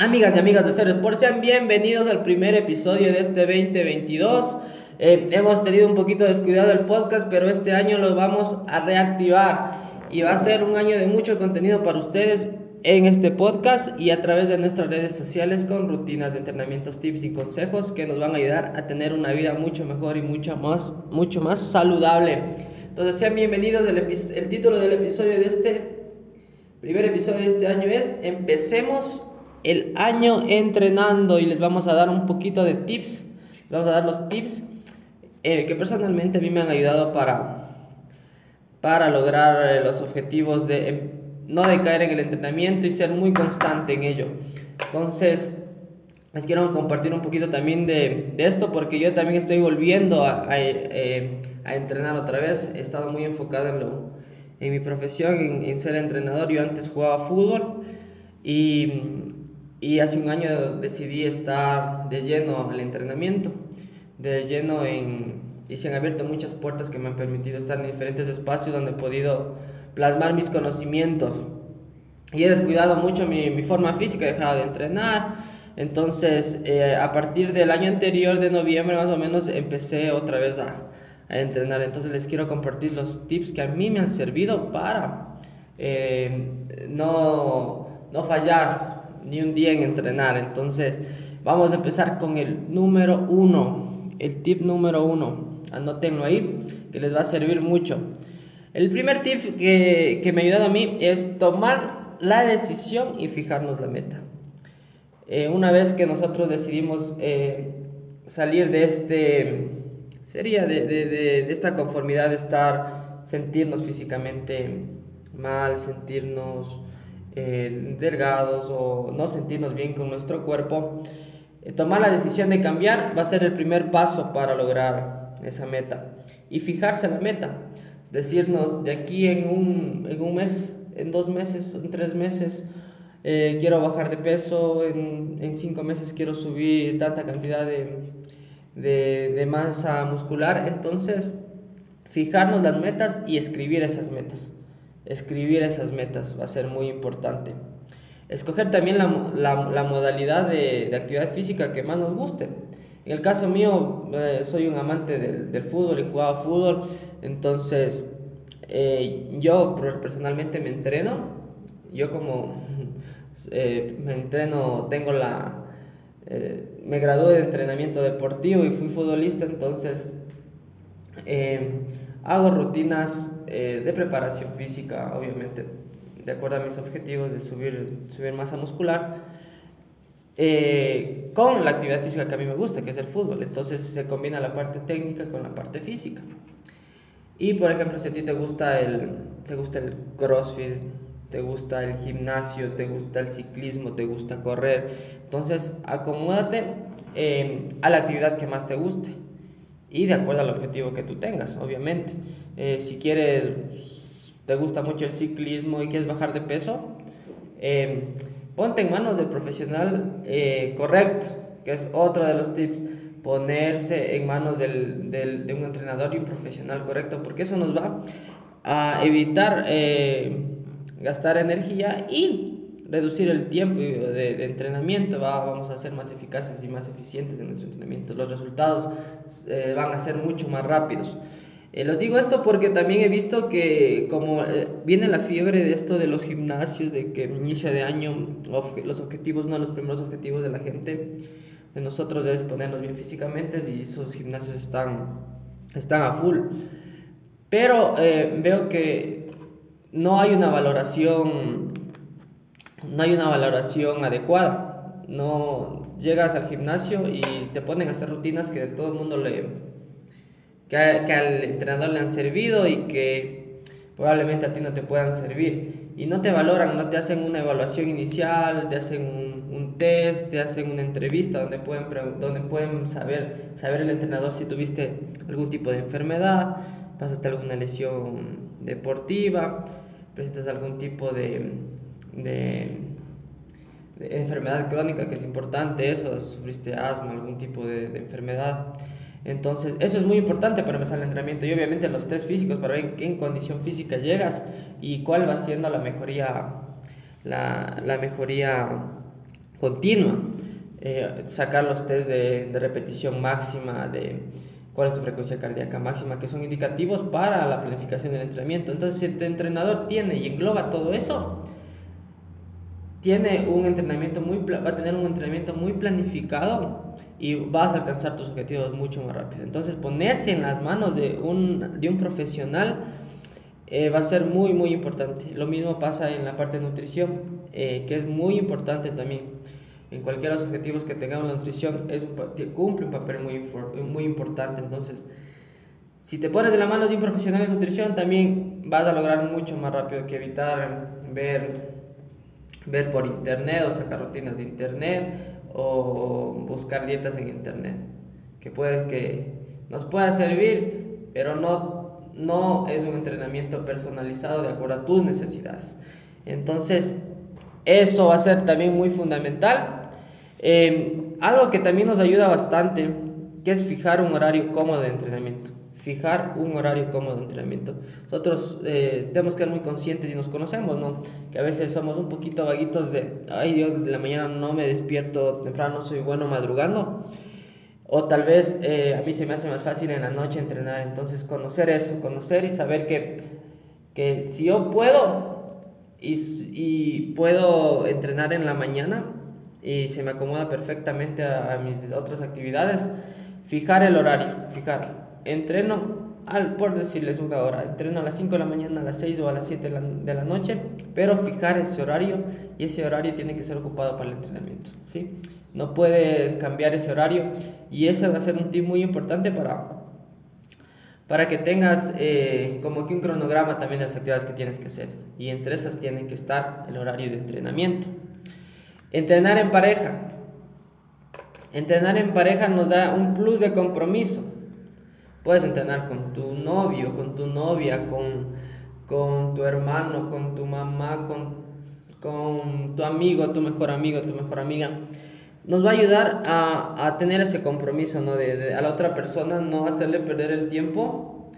Amigas y amigas de Cero Sport, sean bienvenidos al primer episodio de este 2022. Eh, hemos tenido un poquito descuidado el podcast, pero este año lo vamos a reactivar y va a ser un año de mucho contenido para ustedes en este podcast y a través de nuestras redes sociales con rutinas de entrenamientos, tips y consejos que nos van a ayudar a tener una vida mucho mejor y mucho más, mucho más saludable. Entonces sean bienvenidos, el, el título del episodio de este primer episodio de este año es Empecemos el año entrenando y les vamos a dar un poquito de tips. Les vamos a dar los tips eh, que personalmente a mí me han ayudado para, para lograr eh, los objetivos de em, no decaer en el entrenamiento y ser muy constante en ello. Entonces, les quiero compartir un poquito también de, de esto porque yo también estoy volviendo a, a, eh, a, entrenar otra vez. He estado muy enfocado en, lo, en mi profesión, en, en ser entrenador. Yo antes jugaba fútbol y y hace un año decidí estar de lleno al entrenamiento, de lleno en... Y se han abierto muchas puertas que me han permitido estar en diferentes espacios donde he podido plasmar mis conocimientos. Y he descuidado mucho mi, mi forma física, he dejado de entrenar. Entonces, eh, a partir del año anterior, de noviembre más o menos, empecé otra vez a, a entrenar. Entonces, les quiero compartir los tips que a mí me han servido para eh, no, no fallar ni un día en entrenar. Entonces, vamos a empezar con el número uno, el tip número uno. Anótenlo ahí, que les va a servir mucho. El primer tip que, que me ha ayudado a mí es tomar la decisión y fijarnos la meta. Eh, una vez que nosotros decidimos eh, salir de este, sería de, de, de, de esta conformidad de estar, sentirnos físicamente mal, sentirnos eh, delgados o no sentirnos bien con nuestro cuerpo, eh, tomar la decisión de cambiar va a ser el primer paso para lograr esa meta. Y fijarse la meta, decirnos de aquí en un, en un mes, en dos meses, en tres meses, eh, quiero bajar de peso, en, en, cinco meses quiero subir tanta cantidad de, de, de masa muscular. Entonces, fijarnos las metas y escribir esas metas escribir esas metas va a ser muy importante. Escoger también la, la, modalidad de, de, actividad física que más nos guste. En el caso mío, eh, soy un amante del, del, fútbol y jugaba fútbol, entonces eh, yo personalmente me entreno, yo como eh, me entreno, tengo la... Me gradué de entrenamiento deportivo y fui futbolista, entonces hago rutinas eh, de preparación física, obviamente, de acuerdo a mis objetivos de subir, subir masa muscular, eh, con la actividad física que a mí me gusta, que es el fútbol. Entonces se combina la parte técnica con la parte física. Y por ejemplo, si a ti te gusta el, te gusta el crossfit, te gusta el gimnasio, te gusta el ciclismo, te gusta correr, entonces acomódate eh, a la actividad que más te guste y de acuerdo al objetivo que tú tengas, obviamente. Eh, si quieres, te gusta mucho el ciclismo y quieres bajar de peso, eh, ponte en manos del profesional eh, correcto, que es otro de los tips, ponerse en manos del, del, de un entrenador y un profesional correcto, porque eso nos va a evitar eh, gastar energía y reducir el tiempo de, de, entrenamiento, ¿va? vamos a ser más eficaces y más eficientes en nuestro entrenamiento, los resultados eh, van a ser mucho más rápidos. Eh, los digo esto porque también he visto que como eh, viene la fiebre de esto de los gimnasios, de que inicio de año los objetivos, no los primeros objetivos de la gente, de nosotros debes ponernos bien físicamente y esos gimnasios están, están a full. Pero eh, veo que no hay una valoración no hay una valoración adecuada. No llegas al gimnasio y te ponen a hacer rutinas que de todo el mundo le. Que, al entrenador le han servido y que probablemente a ti no te puedan servir. Y no te valoran, no te hacen una evaluación inicial, te hacen un, un test, te hacen una entrevista donde pueden, donde pueden saber, saber el entrenador si tuviste algún tipo de enfermedad, pasaste alguna lesión deportiva, presentas algún tipo de, de, de, enfermedad crónica, que es importante eso, sufriste asma, algún tipo de, de, enfermedad. Entonces, eso es muy importante para empezar el entrenamiento y obviamente los test físicos para ver en qué condición física llegas y cuál va siendo la mejoría, la, la mejoría continua. Eh, sacar los test de, de, repetición máxima, de cuál es tu frecuencia cardíaca máxima, que son indicativos para la planificación del entrenamiento. Entonces, si el entrenador tiene y engloba todo eso, tiene un entrenamiento muy, va a tener un entrenamiento muy planificado y vas a alcanzar tus objetivos mucho más rápido. Entonces, ponerse en las manos de un, de un profesional eh, va a ser muy, muy importante. Lo mismo pasa en la parte de nutrición, eh, que es muy importante también. En cualquiera de los objetivos que tengamos la nutrición es cumple un papel muy, muy importante. Entonces, si te pones en la mano de un profesional de nutrición, también vas a lograr mucho más rápido que evitar ver, ver por internet o sacar rutinas de internet o buscar dietas en internet, que puede que nos pueda servir, pero no, no es un entrenamiento personalizado de acuerdo a tus necesidades. Entonces, eso va a ser también muy fundamental. Eh, algo que también nos ayuda bastante, que es fijar un horario cómodo de entrenamiento fijar un horario cómodo de entrenamiento. Nosotros eh, tenemos que ser muy conscientes y nos conocemos, ¿no? Que a veces somos un poquito vaguitos de, ay, yo de la mañana no me despierto temprano, soy bueno madrugando. O tal vez eh, a mí se me hace más fácil en la noche entrenar. Entonces, conocer eso, conocer y saber que, que si yo puedo y, y puedo entrenar en la mañana y se me acomoda perfectamente a, a mis otras actividades, fijar el horario, fijar entreno, al, por decirles una hora, entreno a las 5 de la mañana, a las 6 o a las 7 de la, noche, pero fijar ese horario y ese horario tiene que ser ocupado para el entrenamiento, ¿sí? No puedes cambiar ese horario y ese va a ser un tip muy importante para, para que tengas eh, como que un cronograma también de las actividades que tienes que hacer y entre esas tiene que estar el horario de entrenamiento. Entrenar en pareja. Entrenar en pareja nos da un plus de compromiso Puedes entrenar con tu novio, con tu novia, con, con tu hermano, con tu mamá, con, con tu amigo, tu mejor amigo, tu mejor amiga. Nos va a ayudar a, a tener ese compromiso, ¿no? De, a la otra persona no hacerle perder el tiempo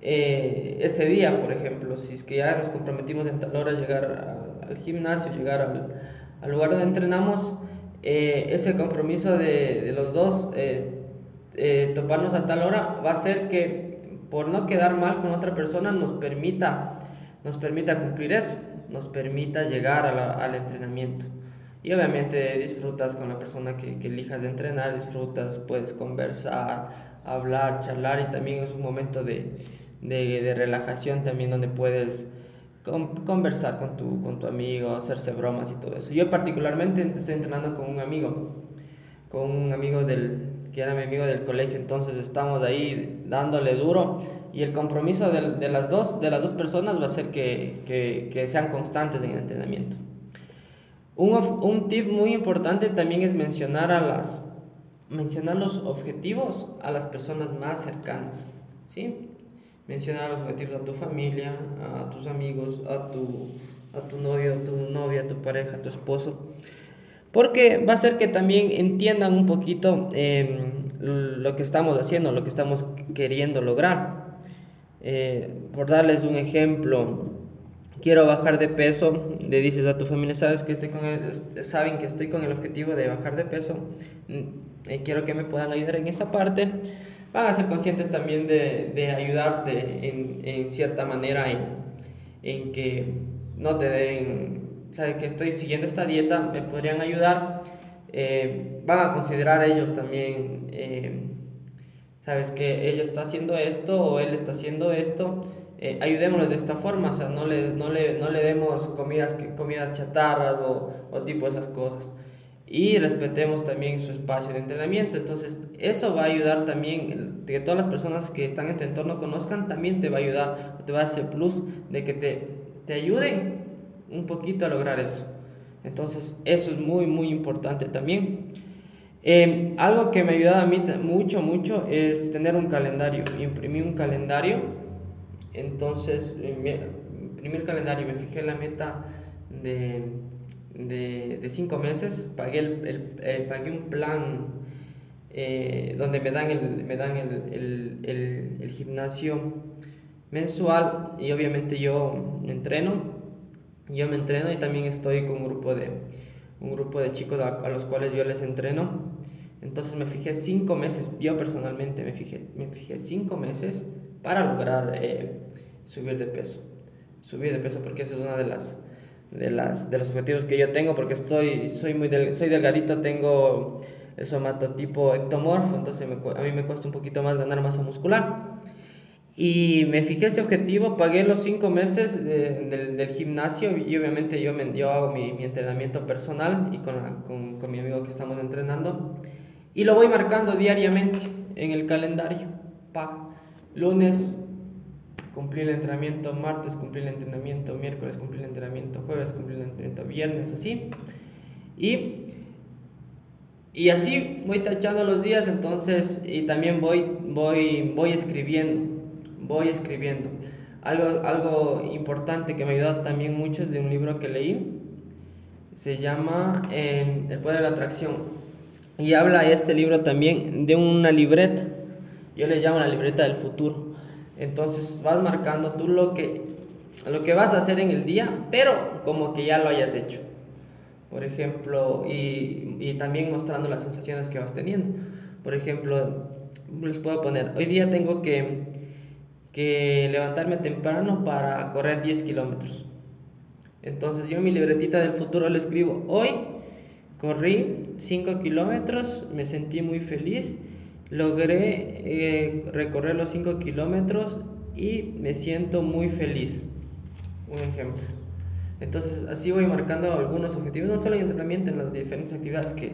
eh, ese día, por ejemplo. Si es que ya nos comprometimos en tal hora llegar al gimnasio, llegar al, al lugar donde entrenamos, eh, ese compromiso de, de los dos eh, eh, toparnos a tal hora va a ser que por no quedar mal con otra persona nos permita, nos permita cumplir eso, nos permita llegar al entrenamiento. Y obviamente disfrutas con la persona que, elijas de entrenar, disfrutas, puedes conversar, hablar, charlar y también es un momento de, de, de relajación también donde puedes conversar con tu, con tu amigo, hacerse bromas y todo eso. Yo particularmente estoy entrenando con un amigo, con un amigo del, que era mi amigo del colegio, entonces estamos ahí dándole duro y el compromiso de, de las, dos, de las dos personas va a ser que, que, que sean constantes en el entrenamiento. Un, un, tip muy importante también es mencionar, a las, mencionar los objetivos a las personas más cercanas, ¿sí? Mencionar los objetivos a tu familia, a tus amigos, a tu, a tu novio, a tu novia, a tu pareja, a tu esposo porque va a ser que también entiendan un poquito em, lo que estamos haciendo, lo que estamos queriendo lograr. Eh, por darles un ejemplo, quiero bajar de peso, le dices a tu familia, sabes que estoy con saben que estoy con el objetivo de bajar de peso, mm, eh, quiero que me puedan ayudar en esa parte, van a ser conscientes también de, de ayudarte en, en, cierta manera en, en que no te den saben que estoy siguiendo esta dieta, me podrían ayudar, eh, van a considerar ellos también, eh, sabes que ella está haciendo esto o él está haciendo esto, eh, ayudémosles de esta forma, o sea, no le, no le, no le demos comidas, comidas chatarras o, o tipo esas cosas. Y respetemos también su espacio de entrenamiento. Entonces, eso va a ayudar también, que todas las personas que están en tu entorno conozcan, también te va a ayudar, te va a hacer plus de que te, te ayuden un poquito a lograr eso. Entonces, eso es muy, muy importante también. Eh, algo que me ha ayudado a mí mucho, mucho es tener un calendario. Imprimí un calendario. Entonces, imprimí el calendario me fijé la meta de, de, de cinco meses. Pagué, el, eh, pagué un plan eh, donde me dan, el, me dan el, el gimnasio mensual y obviamente yo entreno yo me entreno y también estoy con un grupo de, un grupo de chicos a, los cuales yo les entreno. Entonces me fijé cinco meses, yo personalmente me fijé, me fijé cinco meses para lograr eh, subir de peso. Subir de peso porque eso es una de las, de las de los objetivos que yo tengo porque estoy soy muy soy delgadito, tengo el somatotipo ectomorfo, entonces a mí me cuesta un poquito más ganar masa muscular. Y me fijé ese objetivo, pagué los cinco meses del, del, gimnasio y obviamente yo, me, yo hago mi, mi entrenamiento personal y con, con, con, mi amigo que estamos entrenando. Y lo voy marcando diariamente en el calendario. Pa, lunes cumplí el entrenamiento, martes cumplí el entrenamiento, miércoles cumplí el entrenamiento, jueves cumplí el entrenamiento, viernes, así. Y y así voy tachando los días, entonces, y también voy, voy, voy escribiendo, voy escribiendo. Algo, algo importante que me ayudó también mucho es de un libro que leí, se llama eh, El poder de la atracción. Y habla este libro también de una libreta, yo le llamo la libreta del futuro. Entonces vas marcando tú lo que, lo que vas a hacer en el día, pero como que ya lo hayas hecho por ejemplo, y, y, también mostrando las sensaciones que vas teniendo. Por ejemplo, les puedo poner, hoy día tengo que, que levantarme temprano para correr 10 kilómetros. Entonces yo en mi libretita del futuro le escribo, hoy corrí 5 kilómetros, me sentí muy feliz, logré eh, recorrer los 5 kilómetros y me siento muy feliz. Un ejemplo. Entonces, así voy marcando algunos objetivos, no solo en entrenamiento, en las diferentes actividades que,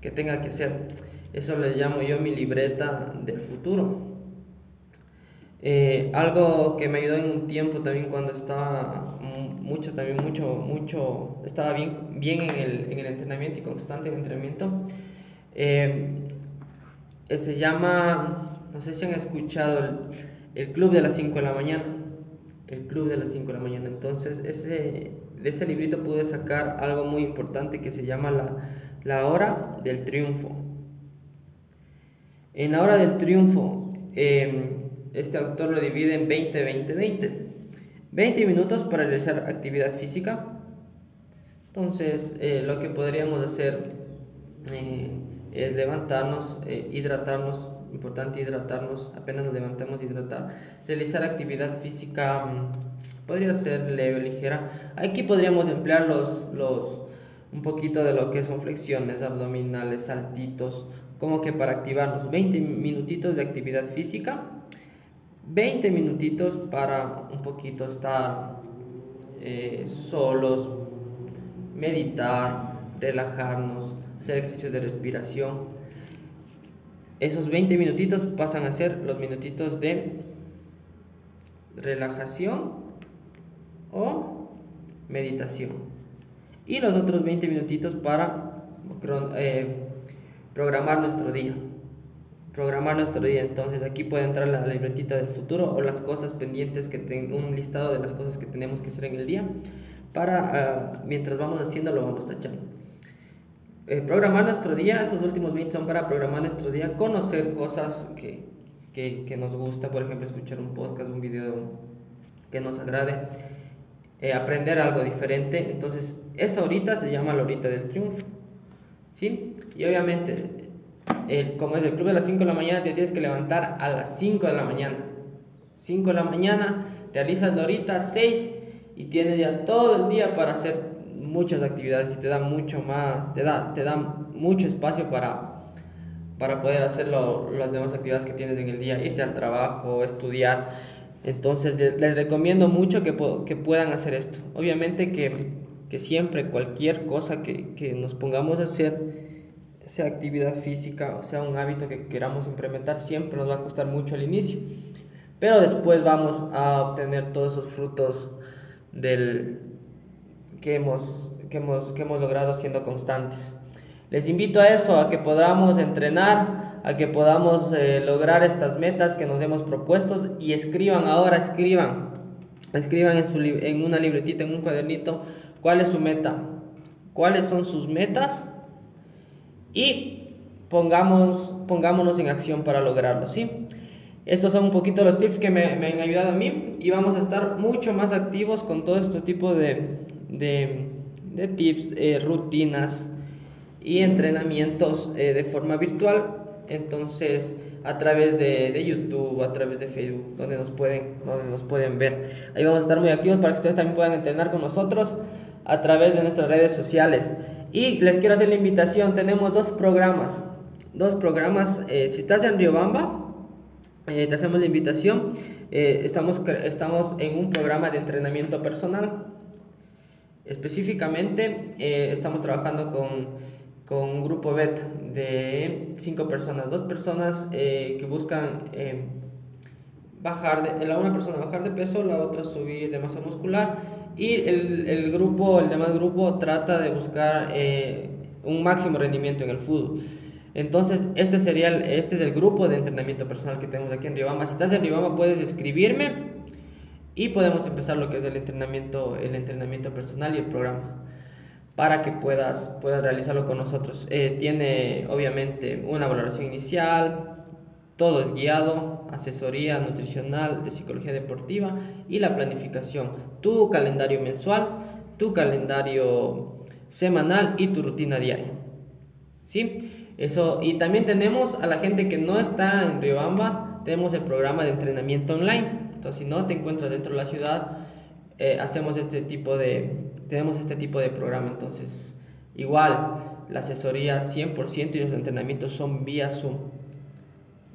que tenga que hacer. Eso le llamo yo mi libreta del futuro. Eh, algo que me ayudó en un tiempo también cuando estaba mucho, también mucho, mucho, estaba bien, bien en, el, en el entrenamiento y constante en el entrenamiento, eh, se llama, no sé si han escuchado, el, el Club de las 5 de la mañana el club de las 5 de la mañana. Entonces, ese, de ese librito pude sacar algo muy importante que se llama la, la hora del triunfo. En la hora del triunfo, em, este autor lo divide en 20, 20, 20. 20 minutos para realizar actividad física. Entonces, eh, lo que podríamos hacer eh, es levantarnos, eh, hidratarnos importante hidratarnos, apenas nos levantemos hidratar, realizar actividad física mm, podría ser leve, ligera. Aquí podríamos emplear los, los, un poquito de lo que son flexiones abdominales, saltitos, como que para activarnos 20 minutitos de actividad física, 20 minutitos para un poquito estar eh, solos, meditar, relajarnos, hacer ejercicios de respiración esos 20 minutitos pasan a ser los minutitos de relajación o meditación. Y los otros 20 minutitos para eh, programar nuestro día. Programar nuestro día. Entonces aquí puede entrar la libretita del futuro o las cosas pendientes que tengo, un listado de las cosas que tenemos que hacer en el día. Para ah, mientras vamos haciendo lo vamos tachando. Eh, programar nuestro día, esos últimos 20 son para programar nuestro día, conocer cosas que, que, que nos gusta, por ejemplo, escuchar un podcast, un video que nos agrade, eh, aprender algo diferente. Entonces, esa horita se llama la horita del triunfo. ¿Sí? Y obviamente, el, como es el club de las 5 de la mañana, te tienes que levantar a las 5 de la mañana. 5 de la mañana, realizas la horita 6 y tienes ya todo el día para hacer muchas actividades y te da mucho más, te da, te da mucho espacio para, para poder hacer las demás actividades que tienes en el día, irte al trabajo, estudiar. Entonces les recomiendo mucho que, que puedan hacer esto. Obviamente que, que siempre cualquier cosa que, que, nos pongamos a hacer, sea actividad física o sea un hábito que queramos implementar, siempre nos va a costar mucho al inicio. Pero después vamos a obtener todos esos frutos del, que hemos, que hemos, que hemos logrado siendo constantes. Les invito a eso, a que podamos entrenar, a que podamos eh, lograr estas metas que nos hemos propuesto y escriban ahora, escriban, escriban en, su, en una libretita, en un cuadernito, cuál es su meta, cuáles son sus metas y pongamos, pongámonos en acción para lograrlo, ¿sí? Estos son un poquito los tips que me, han ayudado a mí y vamos a estar mucho más activos con todo este tipo de, de, de tips, eh, rutinas y entrenamientos eh, de forma virtual. Entonces, a través de, de, YouTube, a través de Facebook, donde nos, pueden, donde nos pueden ver. Ahí vamos a estar muy activos para que ustedes también puedan entrenar con nosotros a través de nuestras redes sociales. Y les quiero hacer la invitación, tenemos dos programas, dos programas, eh, si estás en Riobamba, eh, te hacemos la invitación, eh, estamos, estamos en un programa de entrenamiento personal, específicamente estamos trabajando con con un grupo BET de cinco personas, dos personas que buscan bajar de, la una persona bajar de peso, la otra subir de masa muscular y el, el grupo, el demás grupo trata de buscar eh, un máximo rendimiento en el fútbol. Entonces, este, sería el, este es el grupo de entrenamiento personal que tenemos aquí en Ribama. Si estás en Ribama, puedes escribirme y podemos empezar lo que es el entrenamiento, el entrenamiento personal y el programa para que puedas, puedas realizarlo con nosotros. Eh, tiene obviamente una valoración inicial, todo es guiado, asesoría nutricional de psicología deportiva y la planificación. Tu calendario mensual, tu calendario semanal y tu rutina diaria. ¿Sí? Eso, y también tenemos a la gente que no está en Riobamba, tenemos el programa de entrenamiento online. Entonces, si no te encuentras dentro de la ciudad, eh, hacemos este tipo de, tenemos este tipo de programa. Entonces, igual, la asesoría 100% y los entrenamientos son vía Zoom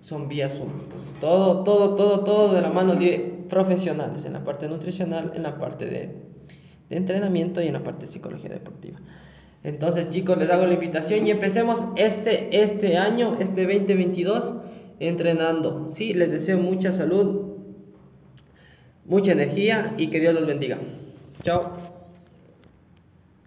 son vía Zoom. Entonces, todo, todo, todo, todo de la mano de profesionales, en la parte nutricional, en la parte de, de entrenamiento y en la parte de psicología deportiva. Entonces, chicos, les hago la invitación y empecemos este, este año, este 2022, entrenando. Sí, les deseo mucha salud, mucha energía y que Dios los bendiga. Chao.